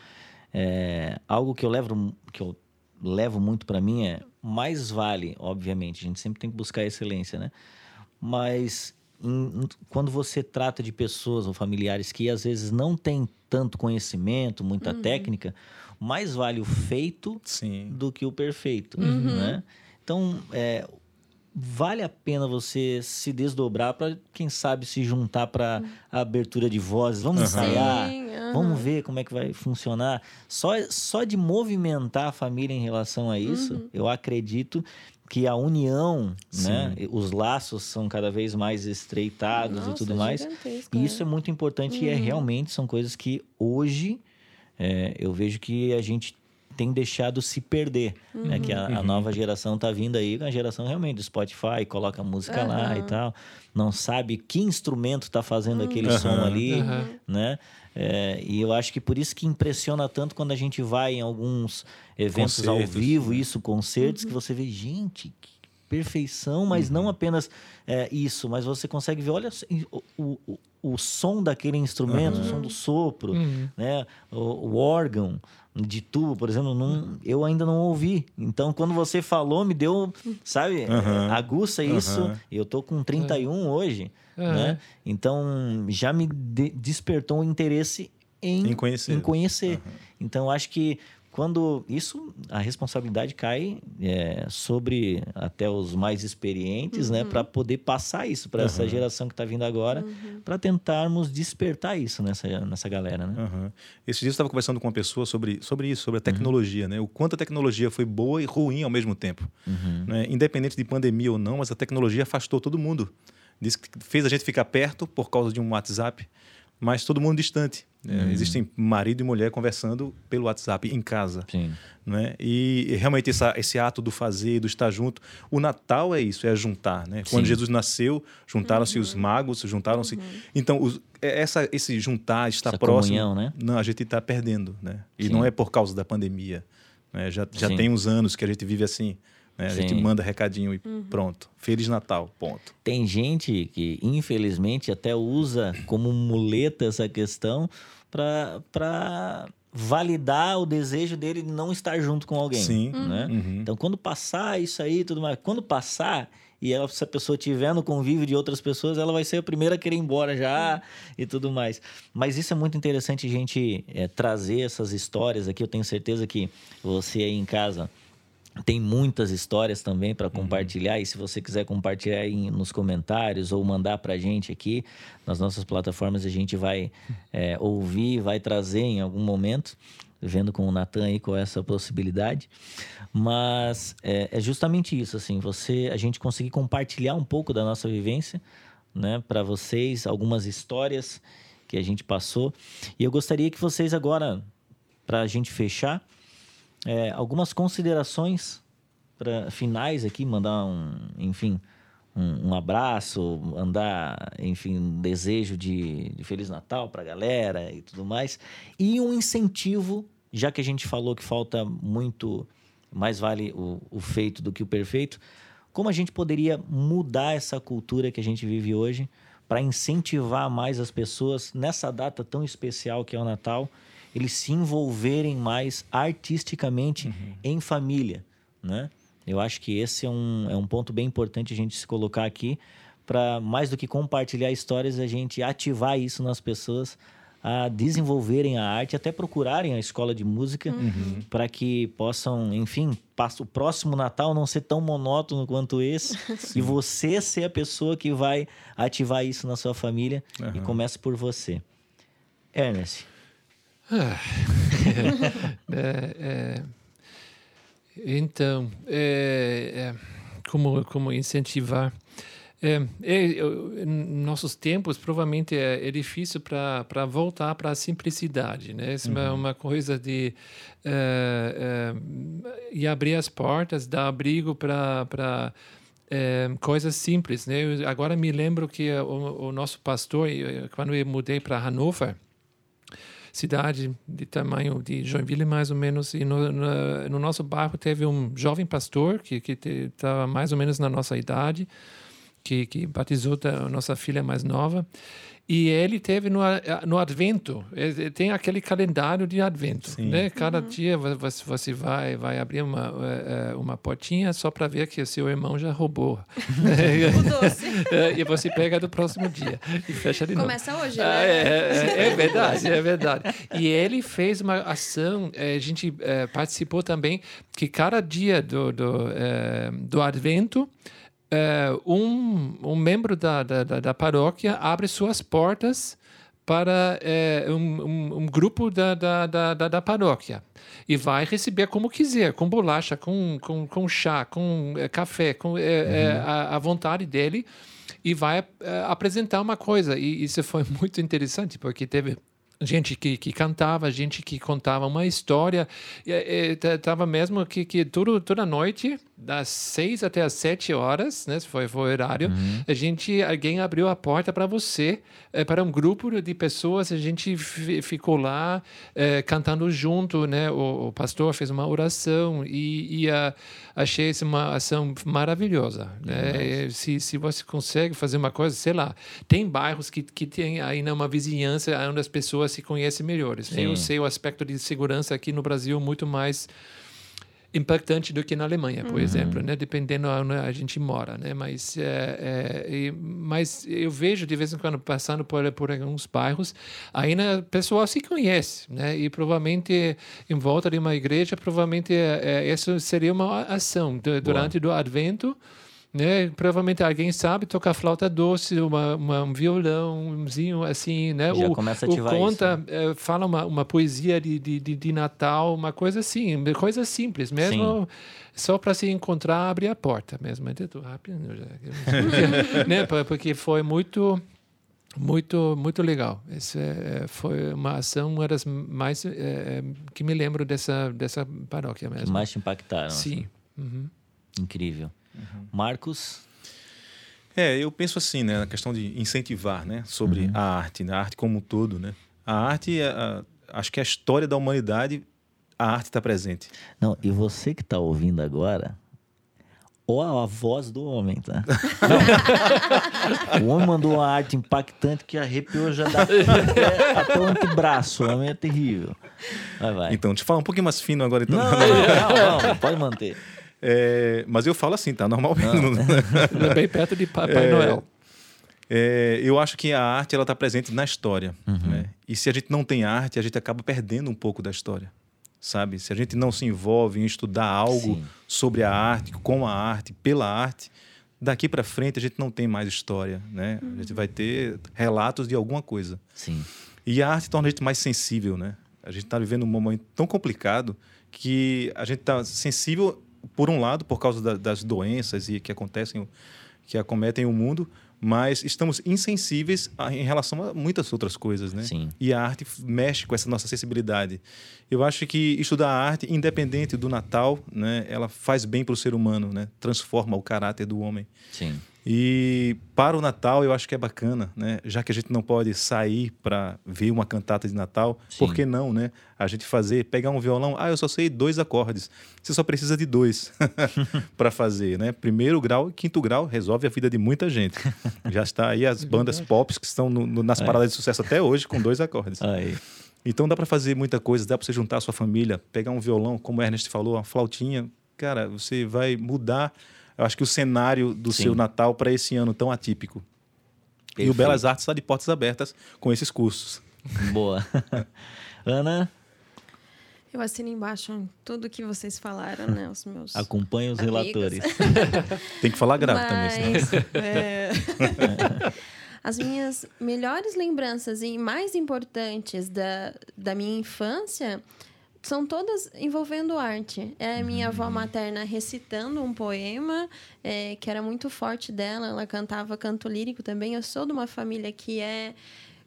é, algo que eu levo, que eu levo muito para mim é, mais vale, obviamente, a gente sempre tem que buscar excelência, né? Mas em- quando você trata de pessoas ou familiares que às vezes não têm tanto conhecimento, muita técnica, mais vale o feito
Sim.
do que o perfeito,
Uhum.
né? Então, é, vale a pena você se desdobrar para, quem sabe, se juntar para a abertura de vozes. Vamos
Aham.
ensaiar, vamos ver como é que vai funcionar. Só, só de movimentar a família em relação a isso,
Uhum.
eu acredito que a união,
Sim.
né? Os laços são cada vez mais estreitados e
Nossa,
tudo mais. E
né?
isso é muito importante e é
Uhum.
realmente são coisas que hoje é, eu vejo que a gente tem deixado se perder, né? Que a, a nova geração tá vindo aí, a geração realmente do Spotify, coloca a música lá e tal, não sabe que instrumento tá fazendo aquele som
Aham.
ali, né? É, e eu acho que por isso que impressiona tanto quando a gente vai em alguns eventos ao
Concertos,
vivo,
né?
isso, concertos,
Uhum.
que você vê, gente, que perfeição, mas
Uhum.
não apenas é, isso, mas você consegue ver, olha o, o, o- som daquele instrumento, o som do sopro,
Uhum.
né? O, o órgão de tubo, por exemplo, não, eu ainda não ouvi. Então, quando você falou, me deu, sabe, é, aguça isso.
Aham.
Eu tô com 31 hoje,
Aham.
né? Então, já me de- despertou o interesse em,
Em conhecer.
em conhecer. Então, acho que quando isso, a responsabilidade cai é, sobre até os mais experientes, né, para poder passar isso para essa
Aham.
geração que está vindo agora, para tentarmos despertar isso nessa, nessa galera, né?
Aham. Esse dia eu estava conversando com uma pessoa sobre, sobre isso, sobre a tecnologia, né? O quanto a tecnologia foi boa e ruim ao mesmo tempo.
Uhum.
Né? Independente de pandemia ou não, mas a tecnologia afastou todo mundo. Diz que fez a gente ficar perto por causa de um WhatsApp, mas todo mundo distante. né? Existem marido e mulher conversando pelo WhatsApp em casa.
Sim.
né? E realmente essa, esse ato do fazer, do estar junto. O Natal é isso, é juntar, né? Quando
Sim.
Jesus nasceu, juntaram-se os magos, juntaram-se. Então, os- é- essa, esse juntar, estar
Essa
próximo.
comunhão, né?
Não, a gente está perdendo, né? E
Sim.
não é por causa da pandemia. né? Já, já tem uns anos que a gente vive assim. Né? A gente manda recadinho e pronto. Feliz Natal, ponto.
Tem gente que, infelizmente, até usa como muleta essa questão para validar o desejo dele de não estar junto com alguém.
Sim.
Né?
Uhum.
Então, quando passar isso aí e tudo mais, quando passar e ela, se a pessoa tiver no convívio de outras pessoas, ela vai ser a primeira a querer ir embora já e tudo mais. Mas isso é muito interessante a gente é, trazer essas histórias aqui. Eu tenho certeza que você aí em casa tem muitas histórias também para compartilhar. E se você quiser compartilhar aí nos comentários ou mandar para a gente aqui nas nossas plataformas, a gente vai é, ouvir, vai trazer em algum momento, vendo com o Natan aí é essa possibilidade. Mas é, é justamente isso, assim, você, a gente conseguir compartilhar um pouco da nossa vivência, né, para vocês, algumas histórias que a gente passou. E eu gostaria que vocês agora, para a gente fechar, é, algumas considerações para finais aqui, mandar um, enfim, um, um abraço, mandar, enfim, um desejo de, de Feliz Natal para a galera e tudo mais. E um incentivo, já que a gente falou que falta muito, mais vale o, o feito do que o perfeito, como a gente poderia mudar essa cultura que a gente vive hoje para incentivar mais as pessoas nessa data tão especial que é o Natal, eles se envolverem mais artisticamente em família, né? Eu acho que esse é um, é um ponto bem importante a gente se colocar aqui para mais do que compartilhar histórias, a gente ativar isso nas pessoas a desenvolverem a arte, até procurarem a escola de música para que possam, enfim, passa o próximo Natal não ser tão monótono quanto esse e você ser a pessoa que vai ativar isso na sua família e
Aham.
começa por você. Ernest.
É, é, então, é, é, como, como incentivar? É, é, nossos tempos, provavelmente é, é difícil para voltar para a simplicidade, né? Isso é uma, coisa de é, é, e abrir as portas, dar abrigo para é, coisas simples, né? Eu agora me lembro que o, o nosso pastor, quando eu mudei para Hannover, cidade de tamanho de Joinville mais ou menos e no, no, no nosso bairro teve um jovem pastor que estava mais ou menos na nossa idade que, que batizou a nossa filha mais nova e ele teve no, no Advento, tem aquele calendário de Advento, Sim. né? Cada uhum. dia você, vai vai abrir uma é, é, uma portinha só para ver que o seu irmão já roubou. o doce. É, e você pega do próximo dia e fecha de
novo. Começa hoje, né? É,
é, é, verdade, é verdade. E ele fez uma ação, a gente participou também, que cada dia do, do, do Advento é, um, um membro da, da, da, paróquia abre suas portas para é, um, um, um, grupo da, da, da, da, paróquia e vai receber como quiser, com bolacha, com, com, com chá, com é, café, com é, é uhum. a, a, vontade dele e vai é, apresentar uma coisa. E isso foi muito interessante, porque teve gente que, que cantava, gente que contava uma história. Estava mesmo que, que tudo, toda noite, das seis até as sete horas, né? Foi, foi o horário. Uhum. A gente, alguém abriu a porta para você, é, para um grupo de pessoas. A gente ficou lá é, cantando junto, né? O, o, pastor fez uma oração e, e a, achei isso uma ação maravilhosa. Né? Se, se você consegue fazer uma coisa, sei lá, tem bairros que, que tem ainda uma vizinhança onde as pessoas se conhecem melhores. Sim. Eu sei o aspecto de segurança aqui no Brasil muito mais impactante do que na Alemanha, por uhum. exemplo, né? Dependendo onde a gente mora, né? Mas, é, é, mas eu vejo de vez em quando passando por, por alguns bairros, ainda o pessoal se conhece, né? E provavelmente em volta de uma igreja, provavelmente é, é isso seria uma ação durante o Advento né? Provavelmente alguém sabe tocar flauta doce, uma, uma, um violãozinho assim, né?
Já o, começa a ativar
o conta,
isso, né?
é, fala uma, uma poesia de, de, de, Natal, uma coisa assim, coisa simples, mesmo Sim. só para se encontrar, abrir a porta mesmo. É rápido, né? Porque foi muito muito muito legal esse é, foi uma ação uma das mais é, que me lembro dessa dessa paróquia mesmo
que mais impactaram
sim
assim. uhum. incrível Uhum. Marcos?
É, eu penso assim, né, na questão de incentivar, né, sobre uhum. a arte, né, a arte como um todo, né. A arte, é a, acho que a história da humanidade, a arte está presente.
Não, e você que está ouvindo agora, ou a voz do homem, tá? o homem mandou uma arte impactante que arrepiou já da até, até o antebraço. O homem é terrível. Vai, vai.
Então, te falar um pouquinho mais fino agora. Então.
Não, não, não, não, pode manter.
É, mas eu falo assim, tá? Normalmente.
Ah. Bem perto de Papai é, Noel.
É, eu acho que a arte ela está presente na história. Uhum. Né? E se a gente não tem arte, a gente acaba perdendo um pouco da história. Sabe? Se a gente não se envolve em estudar algo Sim. sobre a arte, com a arte, pela arte, daqui para frente a gente não tem mais história. Né? A gente vai ter relatos de alguma coisa.
Sim.
E a arte torna a gente mais sensível. Né? A gente está vivendo um momento tão complicado que a gente está sensível por um lado, por causa da, das doenças e que acontecem, que acometem o mundo, mas estamos insensíveis a, em relação a muitas outras coisas, né?
Sim.
E a arte mexe com essa nossa sensibilidade. Eu acho que estudar a arte, independente do Natal, né, ela faz bem para o ser humano, né? Transforma o caráter do homem.
Sim.
E para o Natal eu acho que é bacana, né? Já que a gente não pode sair para ver uma cantata de Natal, Sim. por que não, né? A gente fazer, pegar um violão, ah, eu só sei dois acordes. Você só precisa de dois para fazer, né? Primeiro grau e quinto grau resolve a vida de muita gente. Já está aí as bandas pop que estão no, no, nas paradas de sucesso até hoje com dois acordes.
Aí.
Então dá para fazer muita coisa, dá para você juntar a sua família, pegar um violão, como o Ernest falou, uma flautinha, cara, você vai mudar eu acho que o cenário do Sim. seu Natal para esse ano tão atípico. Perfeito. E o Belas Artes está de portas abertas com esses cursos.
Boa. Ana?
Eu assino embaixo tudo que vocês falaram, né? Os meus.
Acompanhe os
amigos.
relatores.
Tem que falar grave Mas, também, senão.
É... As minhas melhores lembranças e mais importantes da, da minha infância são todas envolvendo arte. É a minha avó uhum. materna recitando um poema, é, que era muito forte dela. Ela cantava canto lírico também. Eu sou de uma família que é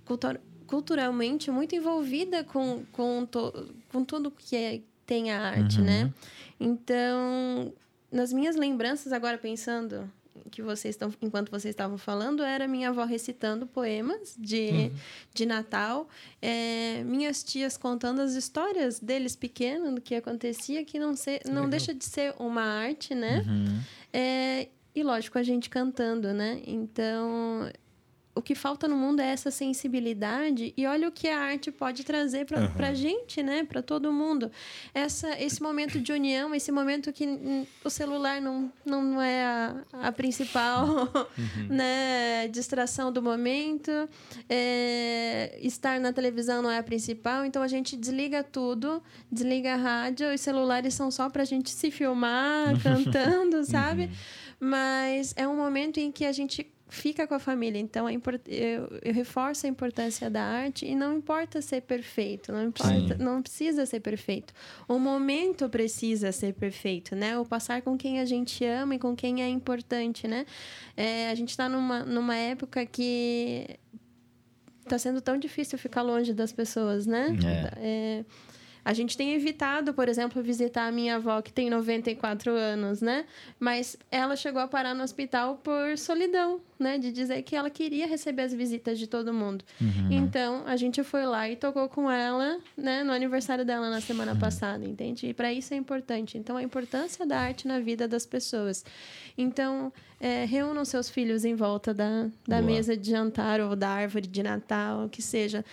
cultur culturalmente muito envolvida com, com, to com tudo que é, tem a arte, né? uhum. né? Então, nas minhas lembranças, agora pensando que vocês estão, enquanto vocês estavam falando, era minha avó recitando poemas de, uhum. de Natal, é, minhas tias contando as histórias deles pequenos, do que acontecia, que não, ser, não deixa de ser uma arte, né? Uhum. É, e lógico, a gente cantando, né? Então, o que falta no mundo é essa sensibilidade e olha o que a arte pode trazer para uhum. a gente, né? Para todo mundo. Essa, esse momento de união, esse momento que o celular não, não é a, a principal uhum. né? distração do momento, é, estar na televisão não é a principal, então a gente desliga tudo, desliga a rádio, os celulares são só para a gente se filmar cantando, sabe? Uhum. Mas é um momento em que a gente fica com a família. Então, é eu, eu, reforço a importância da arte e não importa ser perfeito, não importa, não precisa ser perfeito. O momento precisa ser perfeito, né? O passar com quem a gente ama e com quem é importante, né? É, a gente está numa, numa época que está sendo tão difícil ficar longe das pessoas, né? É. É, a gente tem evitado, por exemplo, visitar a minha avó, que tem 94 anos, né? Mas ela chegou a parar no hospital por solidão, né? De dizer que ela queria receber as visitas de todo mundo. Uhum. Então, a gente foi lá e tocou com ela, né? No aniversário dela na semana uhum. passada, entende? E para isso é importante. Então, a importância da arte na vida das pessoas. Então, é, reúnam seus filhos em volta da, da mesa de jantar ou da árvore de Natal, o que seja.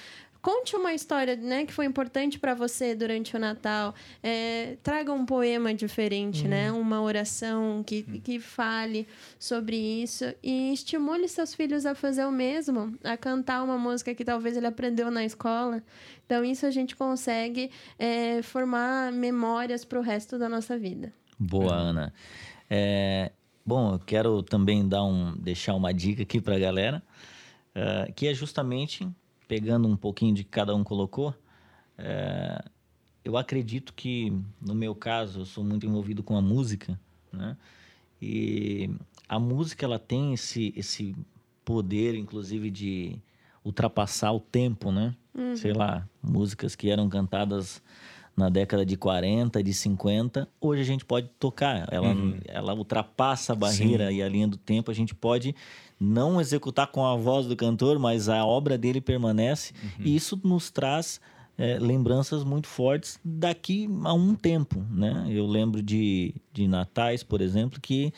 Conte uma história né, que foi importante para você durante o Natal. É, traga um poema diferente, uhum. né? Uma oração que, uhum. que fale sobre isso. E estimule seus filhos a fazer o mesmo, a cantar uma música que talvez ele aprendeu na escola. Então, isso a gente consegue é, formar memórias para o resto da nossa vida.
Boa, Ana. É, bom, eu quero também dar um, deixar uma dica aqui para a galera, uh, que é justamente pegando um pouquinho de que cada um colocou, é, eu acredito que, no meu caso, eu sou muito envolvido com a música, né? E a música, ela tem esse, esse poder, inclusive, de ultrapassar o tempo, né? Uhum. Sei lá, músicas que eram cantadas na década de 40, de 50, hoje a gente pode tocar. Ela, uhum. ela ultrapassa a barreira Sim. e a linha do tempo, a gente pode não executar com a voz do cantor, mas a obra dele permanece. Uhum. E isso nos traz é, lembranças muito fortes daqui a um tempo, né? Eu lembro de, de natais, por exemplo, que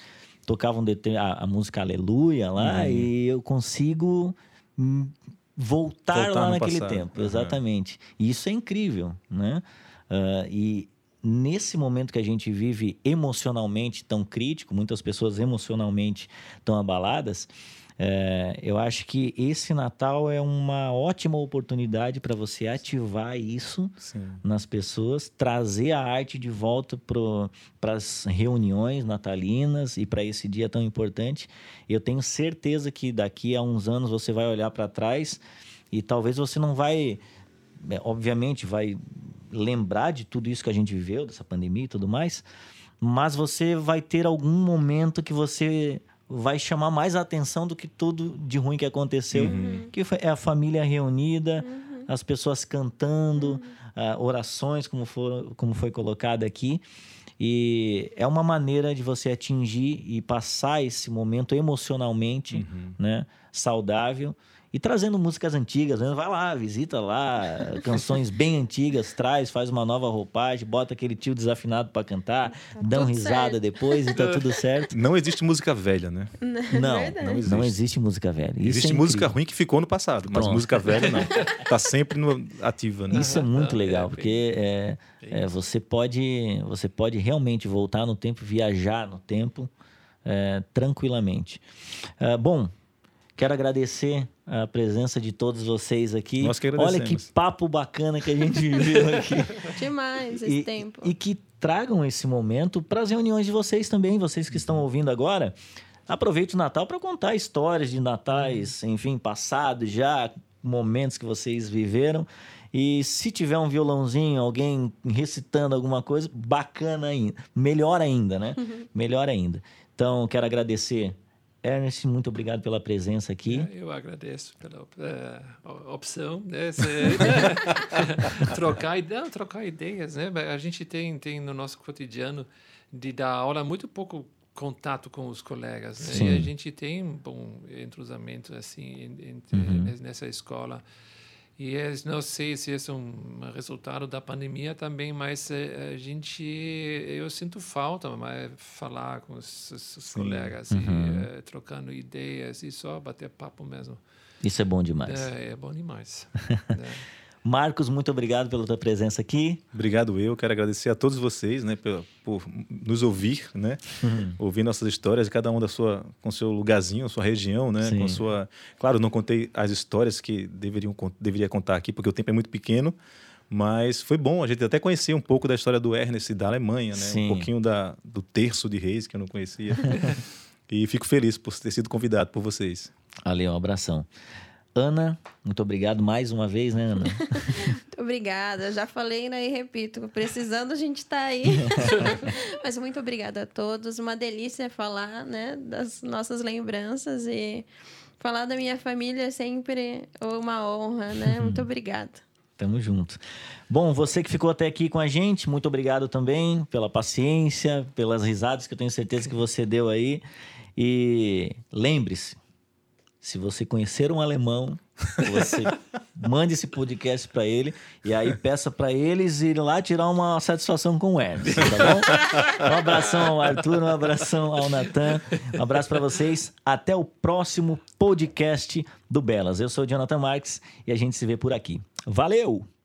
tocavam a, a música Aleluia lá uhum. e eu consigo voltar, voltar lá naquele passado. tempo, uhum. exatamente. E isso é incrível, né? Uh, e nesse momento que a gente vive emocionalmente tão crítico, muitas pessoas emocionalmente tão abaladas, é, eu acho que esse Natal é uma ótima oportunidade para você ativar isso Sim. nas pessoas, trazer a arte de volta para as reuniões natalinas e para esse dia tão importante. Eu tenho certeza que daqui a uns anos você vai olhar para trás e talvez você não vai, é, obviamente, vai lembrar de tudo isso que a gente viveu, dessa pandemia e tudo mais, mas você vai ter algum momento que você vai chamar mais atenção do que tudo de ruim que aconteceu, uhum. que é a família reunida, uhum. as pessoas cantando, uhum. uh, orações, como, for, como foi colocado aqui. E é uma maneira de você atingir e passar esse momento emocionalmente uhum. né, saudável e trazendo músicas antigas, né? vai lá, visita lá, canções bem antigas, traz, faz uma nova roupagem, bota aquele tio desafinado para cantar, tá dá uma risada certo. depois e tá tudo certo.
Não existe música velha, né?
Não, não, não, existe. não existe música velha. Isso
existe
é
música ruim que ficou no passado, mas Pronto. música velha não. tá sempre no, ativa, né?
Isso é muito legal, é, porque é, é, você, pode, você pode realmente voltar no tempo, viajar no tempo é, tranquilamente. Uh, bom, Quero agradecer a presença de todos vocês aqui.
Nós que
Olha que papo bacana que a gente viveu aqui.
Demais esse
e,
tempo.
E que tragam esse momento para as reuniões de vocês também, vocês que estão ouvindo agora. Aproveite o Natal para contar histórias de natais, enfim, passados já, momentos que vocês viveram. E se tiver um violãozinho, alguém recitando alguma coisa, bacana ainda. Melhor ainda, né? Uhum. Melhor ainda. Então, quero agradecer Ernest, muito obrigado pela presença aqui.
É, eu agradeço pela uh, opção, né? trocar, não, trocar ideias, né? A gente tem, tem no nosso cotidiano de dar aula muito pouco contato com os colegas. Né? E a gente tem um bom entrosamento assim entre,
Uhum.
nessa escola. E é, não sei se esse é um resultado da pandemia também, mas é, a gente, eu sinto falta, mas falar com os, os- colegas
Uhum.
e é, trocando ideias e só bater papo mesmo.
Isso é bom demais.
É, é bom demais. É.
Marcos, muito obrigado pela tua presença aqui.
Obrigado eu, quero agradecer a todos vocês, né, por, por nos ouvir, né,
Uhum.
ouvir nossas histórias, cada um da sua com seu lugarzinho, sua região, né,
Sim.
com sua. Claro, não contei as histórias que deveriam deveria contar aqui porque o tempo é muito pequeno, mas foi bom a gente até conhecer um pouco da história do Ernest da Alemanha, né,
Sim.
um pouquinho da do terço de Reis que eu não conhecia. e fico feliz por ter sido convidado por vocês.
Ali, um abração. Ana, muito obrigado mais uma vez, né, Ana?
Muito obrigada. Já falei né, e repito. Precisando, a gente está aí. Mas muito obrigada a todos. Uma delícia falar né, das nossas lembranças e falar da minha família é sempre uma honra, né? Muito obrigada.
Tamo junto. Bom, você que ficou até aqui com a gente, muito obrigado também pela paciência, pelas risadas que eu tenho certeza que você deu aí. E lembre-se, se você conhecer um alemão, você mande esse podcast para ele e aí peça para eles ir lá tirar uma satisfação com o Hermes, tá bom? Um abração ao Arthur, um abração ao Natan, um abraço para vocês. Até o próximo podcast do Belas. Eu sou o Jonathan Marques e a gente se vê por aqui. Valeu!